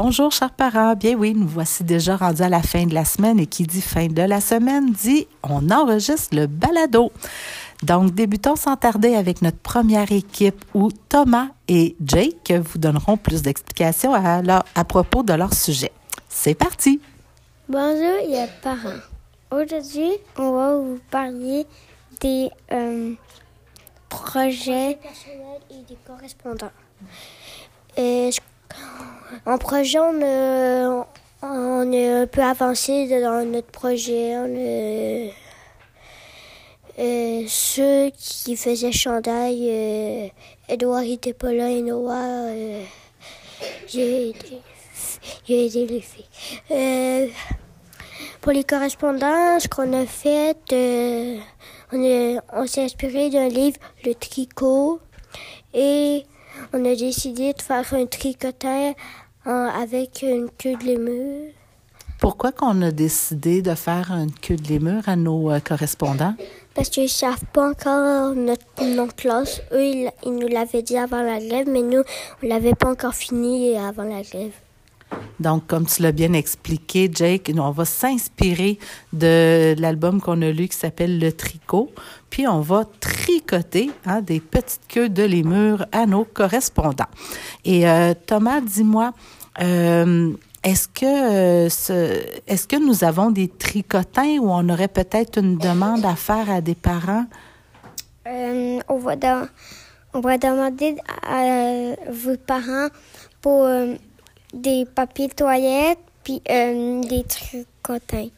Bonjour, chers parents. Bien oui, nous voici déjà rendus à la fin de la semaine et qui dit fin de la semaine dit on enregistre le balado. Donc, débutons sans tarder avec notre première équipe où Thomas et Jake vous donneront plus d'explications à, à propos de leur sujet. C'est parti! Bonjour, les parents. Aujourd'hui, on va vous parler des euh, projets personnels et des correspondants. Et, en projet, on, euh, on est un peu avancé dans notre projet. Est, euh, ceux qui faisaient chandail, euh, Edouard était pas là et Noah, euh, j'ai aidé, les filles. Euh, pour les correspondances qu'on a faites, euh, on, on s'est inspiré d'un livre, Le Tricot, et on a décidé de faire un tricoteur en- avec une queue de lémur. Pourquoi qu'on a décidé de faire une queue de lémur à nos euh, correspondants? Parce qu'ils ne savent pas encore notre nom de classe. Eux, ils, ils nous l'avaient dit avant la grève, mais nous, on ne l'avait pas encore fini avant la grève. Donc, comme tu l'as bien expliqué, Jake, on va s'inspirer de l'album qu'on a lu qui s'appelle Le Tricot, puis on va tricoter hein, des petites queues de lémur à nos correspondants. Et euh, Thomas, dis-moi, euh, est-ce que euh, est-ce que nous avons des tricotins ou on aurait peut-être une demande à faire à des parents? On, va demander à vos parents pour des papiers de toilette puis euh, des tricotins.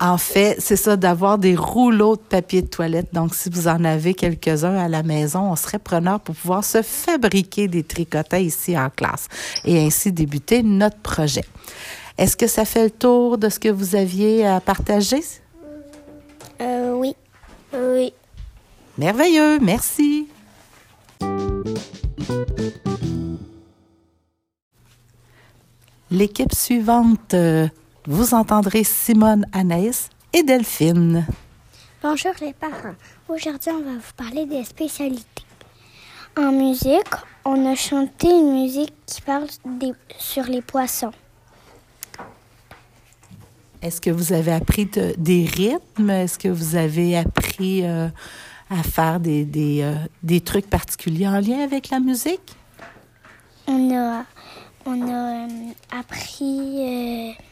En fait, c'est ça, d'avoir des rouleaux de papier de toilette. Donc, si vous en avez quelques-uns à la maison, on serait preneur pour pouvoir se fabriquer des tricotins ici en classe et ainsi débuter notre projet. Est-ce que ça fait le tour de ce que vous aviez à partager? Euh, oui. Oui. Merveilleux, merci. L'équipe suivante, euh, vous entendrez Simone, Anaïs et Delphine. Bonjour les parents. Aujourd'hui, on va vous parler des spécialités. En musique, on a chanté une musique qui parle des- sur les poissons. Est-ce que vous avez appris de- des rythmes? Est-ce que vous avez appris euh, à faire des, des, euh, des trucs particuliers en lien avec la musique? On a, on a euh, appris euh,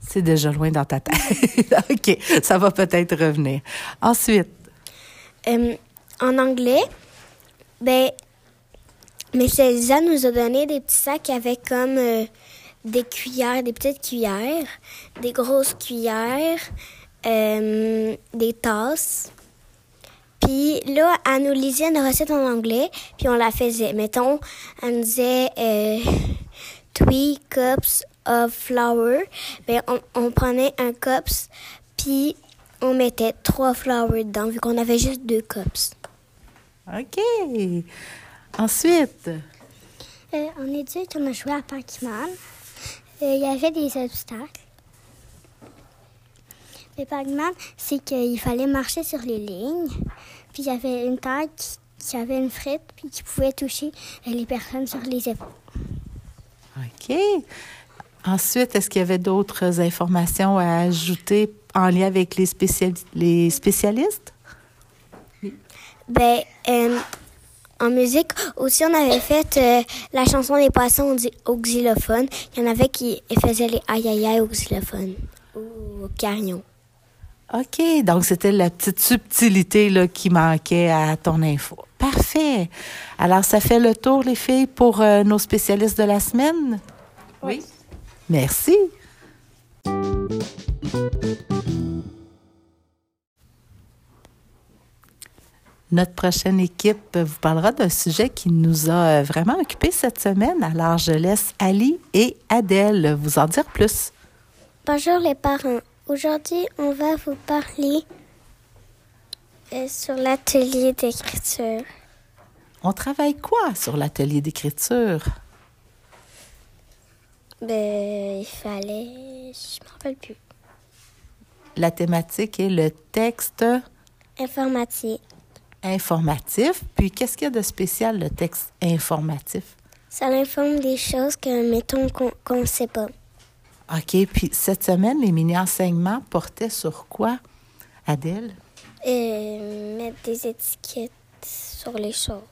C'est déjà loin dans ta tête. OK, ça va peut-être revenir. Ensuite, euh, en anglais. Ben, mais Célisa nous a donné des petits sacs avec comme euh, des cuillères, des petites cuillères, des grosses cuillères, euh, des tasses. Puis là, elle nous lisait une recette en anglais, puis on la faisait. Mettons, elle nous disait euh, three cups of flour. Ben, on, on prenait un cups, puis on mettait trois flour dedans, vu qu'on avait juste deux cups. OK. Ensuite, Euh, en études, on a joué à Pac-Man. Euh, Il y avait des obstacles. Le Pac-Man, c'est qu'il fallait marcher sur les lignes. Puis il y avait une taille qui, qui avait une frite, puis qui pouvait toucher les personnes sur les épaules. OK. Ensuite, est-ce qu'il y avait d'autres informations à ajouter en lien avec les, spéciali- les spécialistes? Ben, euh, en musique, aussi, on avait fait euh, la chanson des poissons au xylophone. Il y en avait qui faisaient les aïe aïe aïe au xylophone, ou au carillon. OK, donc c'était la petite subtilité là, qui manquait à ton info. Parfait. Alors, ça fait le tour, les filles, pour euh, nos spécialistes de la semaine? Oui. Merci. Notre prochaine équipe vous parlera d'un sujet qui nous a euh, vraiment occupé cette semaine. Alors, je laisse Ali et Adèle vous en dire plus. Bonjour les parents. Aujourd'hui, on va vous parler euh, sur l'atelier d'écriture. On travaille quoi sur l'atelier d'écriture? Ben, il fallait. Je me rappelle plus. La thématique est le texte. Informatique. informatif. Puis, qu'est-ce qu'il y a de spécial, le texte informatif? Ça informe des choses que, mettons, qu'on ne sait pas. OK. Puis, cette semaine, les mini-enseignements portaient sur quoi, Adèle? Euh, mettre des étiquettes sur les choses.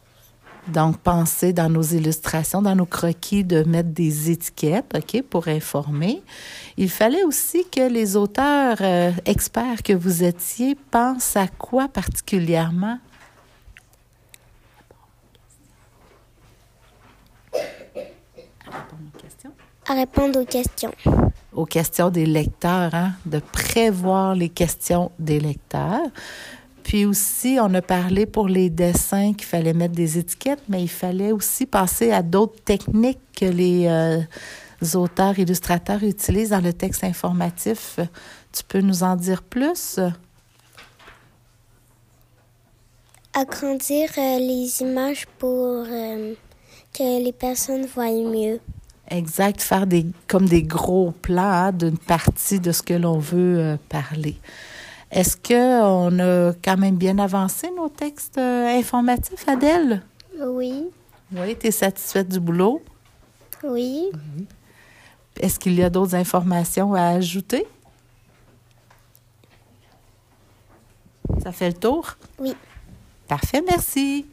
Donc, penser dans nos illustrations, dans nos croquis, de mettre des étiquettes, OK, pour informer. Il fallait aussi que les auteurs euh, experts que vous étiez pensent à quoi particulièrement? À répondre aux questions. Aux questions des lecteurs, hein? de prévoir les questions des lecteurs. Puis aussi, on a parlé pour les dessins qu'il fallait mettre des étiquettes, mais il fallait aussi passer à d'autres techniques que les euh, auteurs, illustrateurs utilisent dans le texte informatif. Tu peux nous en dire plus? Agrandir euh, les images pour euh, que les personnes voient mieux. Exact, faire des comme des gros plans hein, d'une partie de ce que l'on veut parler. Est-ce qu'on a quand même bien avancé nos textes euh, informatifs, Adèle? Oui. Oui, tu es satisfaite du boulot? Oui. Est-ce qu'il y a d'autres informations à ajouter? Ça fait le tour? Oui. Parfait, merci.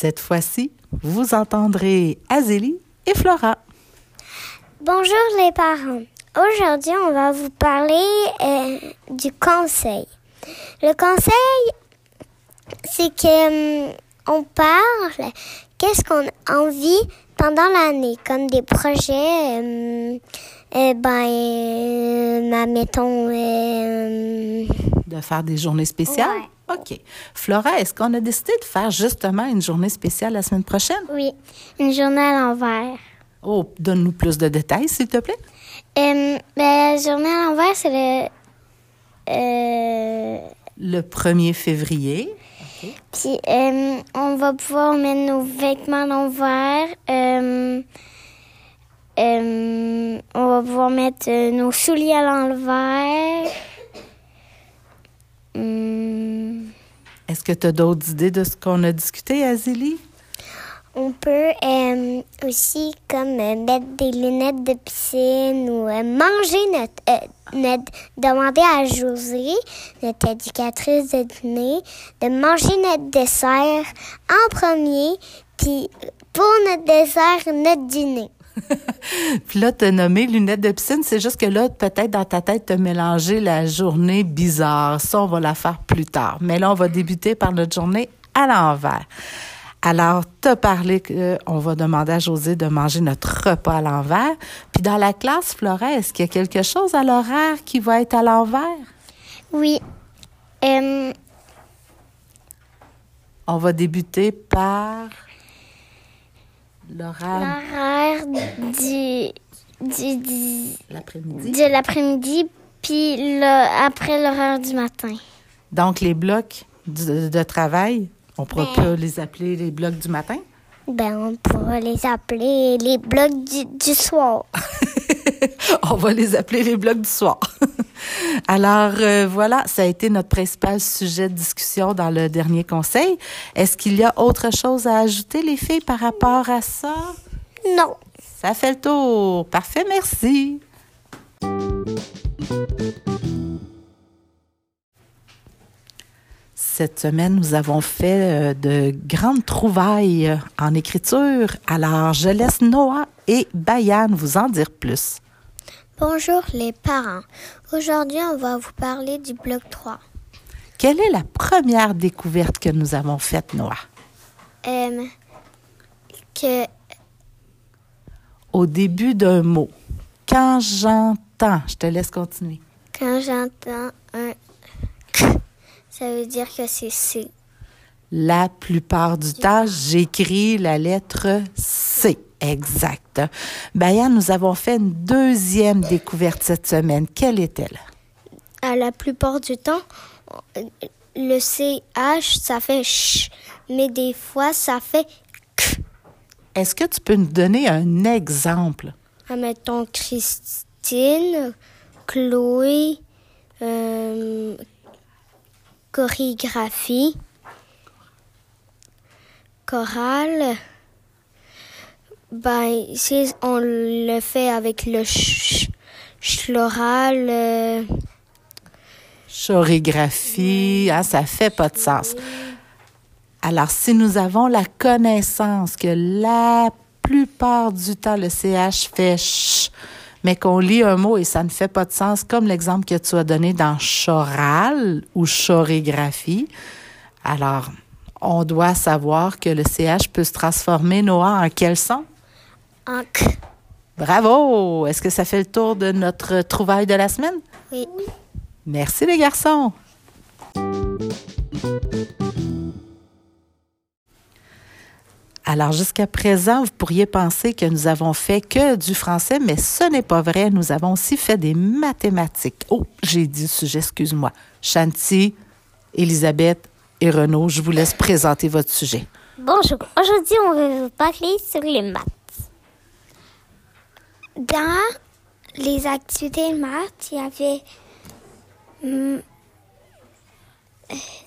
Cette fois-ci, vous entendrez Azélie et Flora. Bonjour les parents. Aujourd'hui, on va vous parler euh, du conseil. Le conseil, c'est que hum, on parle qu'est-ce qu'on a envie pendant l'année, comme des projets, hum, euh, ben, euh, mettons. Hum, de faire des journées spéciales? OK. Flora, est-ce qu'on a décidé de faire justement une journée spéciale la semaine prochaine? Oui, une journée à l'envers. Oh, donne-nous plus de détails, s'il te plaît. Euh, ben, la journée à l'envers, c'est le. Euh... Le 1er février. Puis, euh, on va pouvoir mettre nos vêtements à l'envers. Euh, on va pouvoir mettre nos souliers à l'envers. Hum. Est-ce que tu as d'autres idées de ce qu'on a discuté, Azélie? On peut euh, aussi comme euh, mettre des lunettes de piscine ou euh, manger notre, demander à José, notre éducatrice de dîner, de manger notre dessert en premier, puis pour notre dessert, notre dîner. puis là, tu as nommé lunettes de piscine. C'est juste que là, peut-être dans ta tête, tu as mélangé la journée bizarre. Ça, on va la faire plus tard. Mais là, on va débuter par notre journée à l'envers. Alors, t'as parlé qu'on va demander à José de manger notre repas à l'envers. Puis dans la classe, Flora, est-ce qu'il y a quelque chose à l'horaire qui va être à l'envers? Oui. Euh, On va débuter par l'horaire. L'horaire du, du, l'après-midi. De l'après-midi, puis le, après l'horaire du matin. Donc, les blocs de travail on pourra ben. pas les appeler les blocs du matin? Ben, on pourra les appeler les blocs du, soir. on va les appeler les blocs du soir. Alors euh, voilà, ça a été notre principal sujet de discussion dans le dernier conseil. Est-ce qu'il y a autre chose à ajouter, les filles, par rapport à ça? Non. Ça fait le tour. Parfait, merci. Cette semaine, nous avons fait euh, de grandes trouvailles en écriture. Alors, je laisse Noah et Bayan vous en dire plus. Bonjour les parents. Aujourd'hui, on va vous parler du bloc 3. Quelle est la première découverte que nous avons faite, Noah? Euh, que... Au début d'un mot. Quand j'entends, je te laisse continuer. Quand j'entends un ça veut dire que c'est C. La plupart du temps, j'écris la lettre C. Exact. Bayan, nous avons fait une deuxième découverte cette semaine. Quelle est-elle? À la plupart du temps, le CH, ça fait ch, mais des fois, ça fait k. Est-ce que tu peux nous donner un exemple? Mettons Christine, Chloé, euh, chorégraphie, chorale. Ben, si on le fait avec le ch chloral. euh, Chorégraphie, hein, ça fait pas de sens. Alors, si nous avons la connaissance que la plupart du temps, le CH fait ch, mais qu'on lit un mot et ça ne fait pas de sens, comme l'exemple que tu as donné dans choral ou chorégraphie, alors, on doit savoir que le CH peut se transformer, Noah, en quel son? Bravo! Est-ce que ça fait le tour de notre trouvaille de la semaine? Oui. Merci les garçons. Alors jusqu'à présent, vous pourriez penser que nous avons fait que du français, mais ce n'est pas vrai. Nous avons aussi fait des mathématiques. Oh, j'ai dit le sujet, excuse-moi. Chanty, Elisabeth et Renaud, je vous laisse présenter votre sujet. Bonjour, aujourd'hui on va vous parler sur les maths. Dans les activités maths, il y avait hum,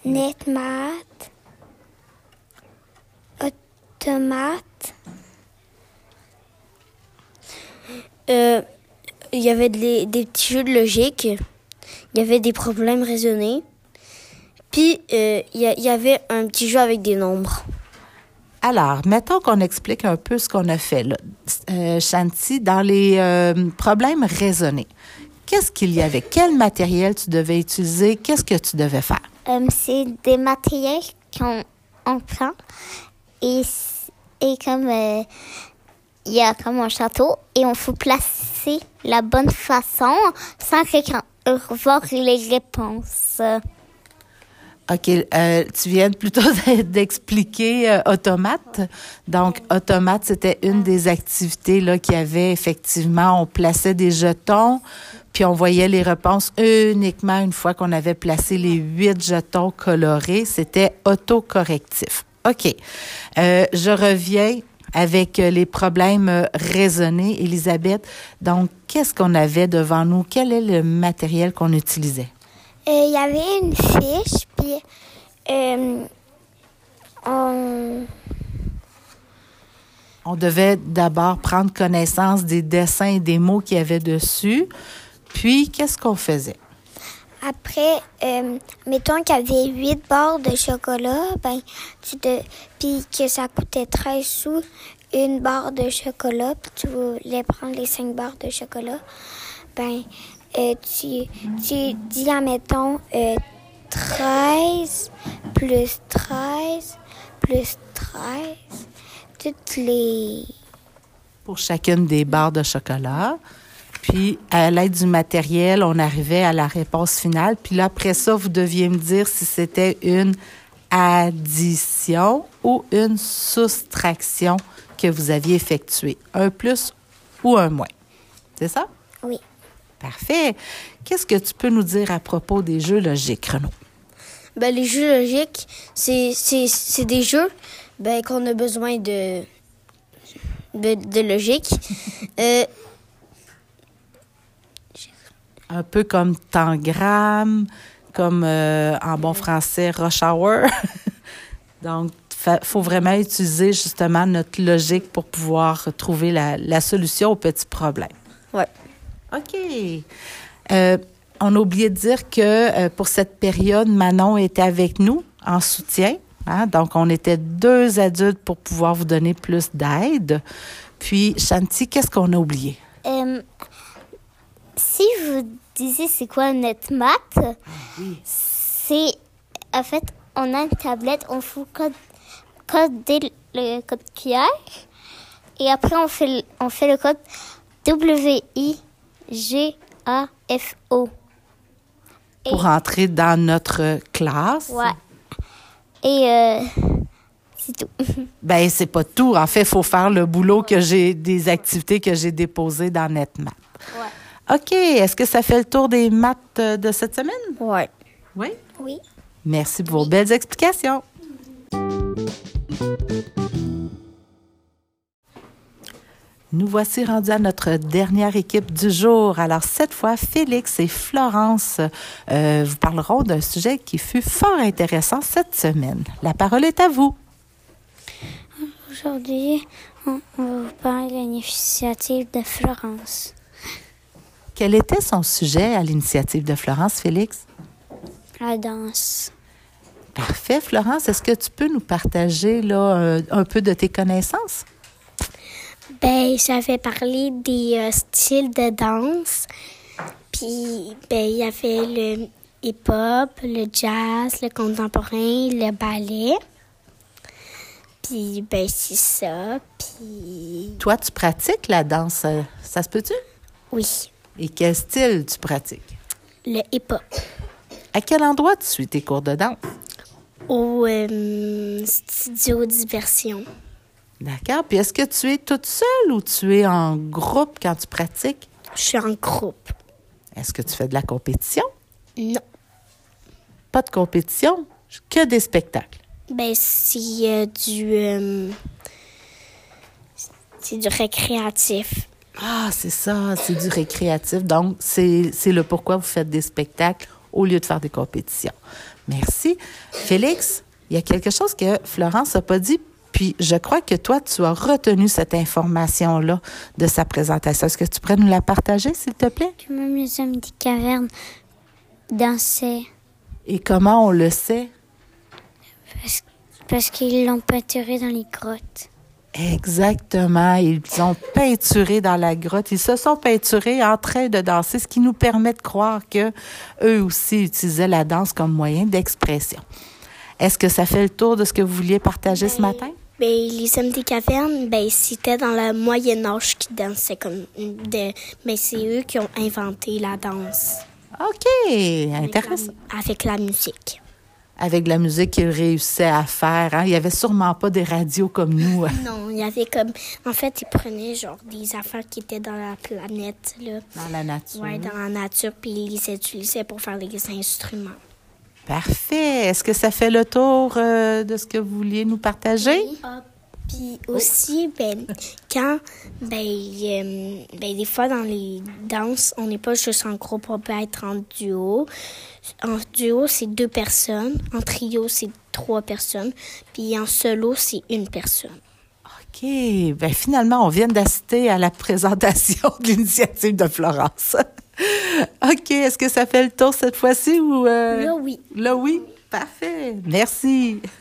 net maths, automate, Euh, Il y avait des, petits jeux de logique, il y avait des problèmes raisonnés, puis euh, il y avait un petit jeu avec des nombres. Alors, mettons qu'on explique un peu ce qu'on a fait là. Euh, Shanti, dans les euh, problèmes raisonnés, qu'est-ce qu'il y avait? Quel matériel tu devais utiliser? Qu'est-ce que tu devais faire? Euh, c'est des matériels qu'on on prend et, comme il y a comme un château et on faut placer la bonne façon sans quelqu'un voir les réponses. OK, euh, tu viens plutôt d'expliquer euh, automate. Donc, automate, c'était une des activités là qu'il avait effectivement. On plaçait des jetons, puis on voyait les réponses uniquement une fois qu'on avait placé les huit jetons colorés. C'était autocorrectif. OK. Euh, je reviens avec euh, les problèmes euh, raisonnés. Elisabeth, donc, qu'est-ce qu'on avait devant nous? Quel est le matériel qu'on utilisait? Euh, il y avait une fiche, puis euh, on, On devait d'abord prendre connaissance des dessins et des mots qu'il y avait dessus. Puis, qu'est-ce qu'on faisait? après, euh, mettons qu'il y avait 8 barres de chocolat, ben, tu de, puis que ça coûtait 13 sous une barre de chocolat, puis tu voulais prendre les 5 barres de chocolat, ben, euh, tu, tu dis, admettons, euh, 13 plus 13 plus 13, toutes les... Pour chacune des barres de chocolat. Puis, à l'aide du matériel, on arrivait à la réponse finale. Puis là, après ça, vous deviez me dire si c'était une addition ou une soustraction que vous aviez effectuée. Un plus ou un moins. C'est ça? Oui. Parfait. Qu'est-ce que tu peux nous dire à propos des jeux logiques, Renaud? Ben, les jeux logiques, c'est, des jeux ben, qu'on a besoin de, de, de logique. Euh, Un peu comme Tangram, comme euh, en bon français, Rush Hour. Donc, il faut vraiment utiliser justement notre logique pour pouvoir trouver la, la solution au petit problème. ouais. OK. Euh, on a oublié de dire que euh, pour cette période, Manon était avec nous en soutien. hein. Donc, on était deux adultes pour pouvoir vous donner plus d'aide. Puis, Shanti, qu'est-ce qu'on a oublié? Euh, si je vous disais c'est quoi net math, c'est en fait on a une tablette, on faut code, coder le code QR et après on fait le, on fait le code W I G A F O. Pour entrer dans notre classe. Ouais. Et euh, c'est tout. Ben, c'est pas tout. En fait, il faut faire le boulot que j'ai, des activités que j'ai déposées dans NetMath. Ouais. OK. Est-ce que ça fait le tour des maths de cette semaine? Ouais. Oui? Oui. Merci pour vos belles explications. Nous voici rendus à notre dernière équipe du jour. Alors, cette fois, Félix et Florence euh, vous parleront d'un sujet qui fut fort intéressant cette semaine. La parole est à vous. Aujourd'hui, on, va vous parler de l'initiative de Florence. Quel était son sujet à l'initiative de Florence, Félix? La danse. Parfait, Florence. Est-ce que tu peux nous partager là, euh, un peu de tes connaissances? Ben, j'avais parlé des euh, styles de danse. Puis, ben, il y avait le hip-hop, le jazz, le contemporain, le ballet. Puis, ben, c'est ça. Puis, Toi, tu pratiques la danse. euh, Ça se peut-tu? oui, Et quel style tu pratiques? le hip-hop. À quel endroit tu suis tes cours de danse? Au euh, studio diversion. D'accord. Puis est-ce que tu es toute seule ou tu es en groupe quand tu pratiques? Je suis en groupe. Est-ce que tu fais de la compétition? Non. Pas de compétition, que des spectacles. Ben, c'est euh, du. euh, c'est du récréatif. Ah, c'est ça, c'est du récréatif. Donc, c'est c'est le pourquoi vous faites des spectacles au lieu de faire des compétitions. Merci. Félix, il y a quelque chose que Florence n'a pas dit, puis je crois que toi, tu as retenu cette information-là de sa présentation. Est-ce que tu pourrais nous la partager, s'il te plaît? Que même les hommes des cavernes dansaient Et comment on le sait? parce, parce qu'ils l'ont peinturé dans les grottes. Exactement. Ils ont peinturé dans la grotte. Ils se sont peinturés en train de danser, ce qui nous permet de croire que eux aussi utilisaient la danse comme moyen d'expression. Est-ce que ça fait le tour de ce que vous vouliez partager ce matin? Ben, les hommes des cavernes, ben, c'était dans le Moyen-Âge qui dansaient comme de. Ben, c'est eux qui ont inventé la danse. OK, intéressant. Avec la musique. Avec la musique qu'ils réussissaient à faire, hein? il n'y avait sûrement pas des radios comme nous. Non, il y avait comme. En fait, ils prenaient genre des affaires qui étaient dans la planète, là. Dans la nature. Ouais, dans la nature, puis ils les utilisaient pour faire des instruments. Parfait. Est-ce que ça fait le tour euh, de ce que vous vouliez nous partager? Puis aussi, ben, quand, ben, euh, ben, des fois dans les danses, on n'est pas juste en groupe, on peut être en duo. En duo, c'est deux personnes. En trio, c'est trois personnes. Puis en solo, c'est une personne. OK. Ben finalement, on vient d'assister à la présentation de l'initiative de Florence. OK. Est-ce que ça fait le tour cette fois-ci ou... euh, Là, oui. Là, oui? Parfait. Merci.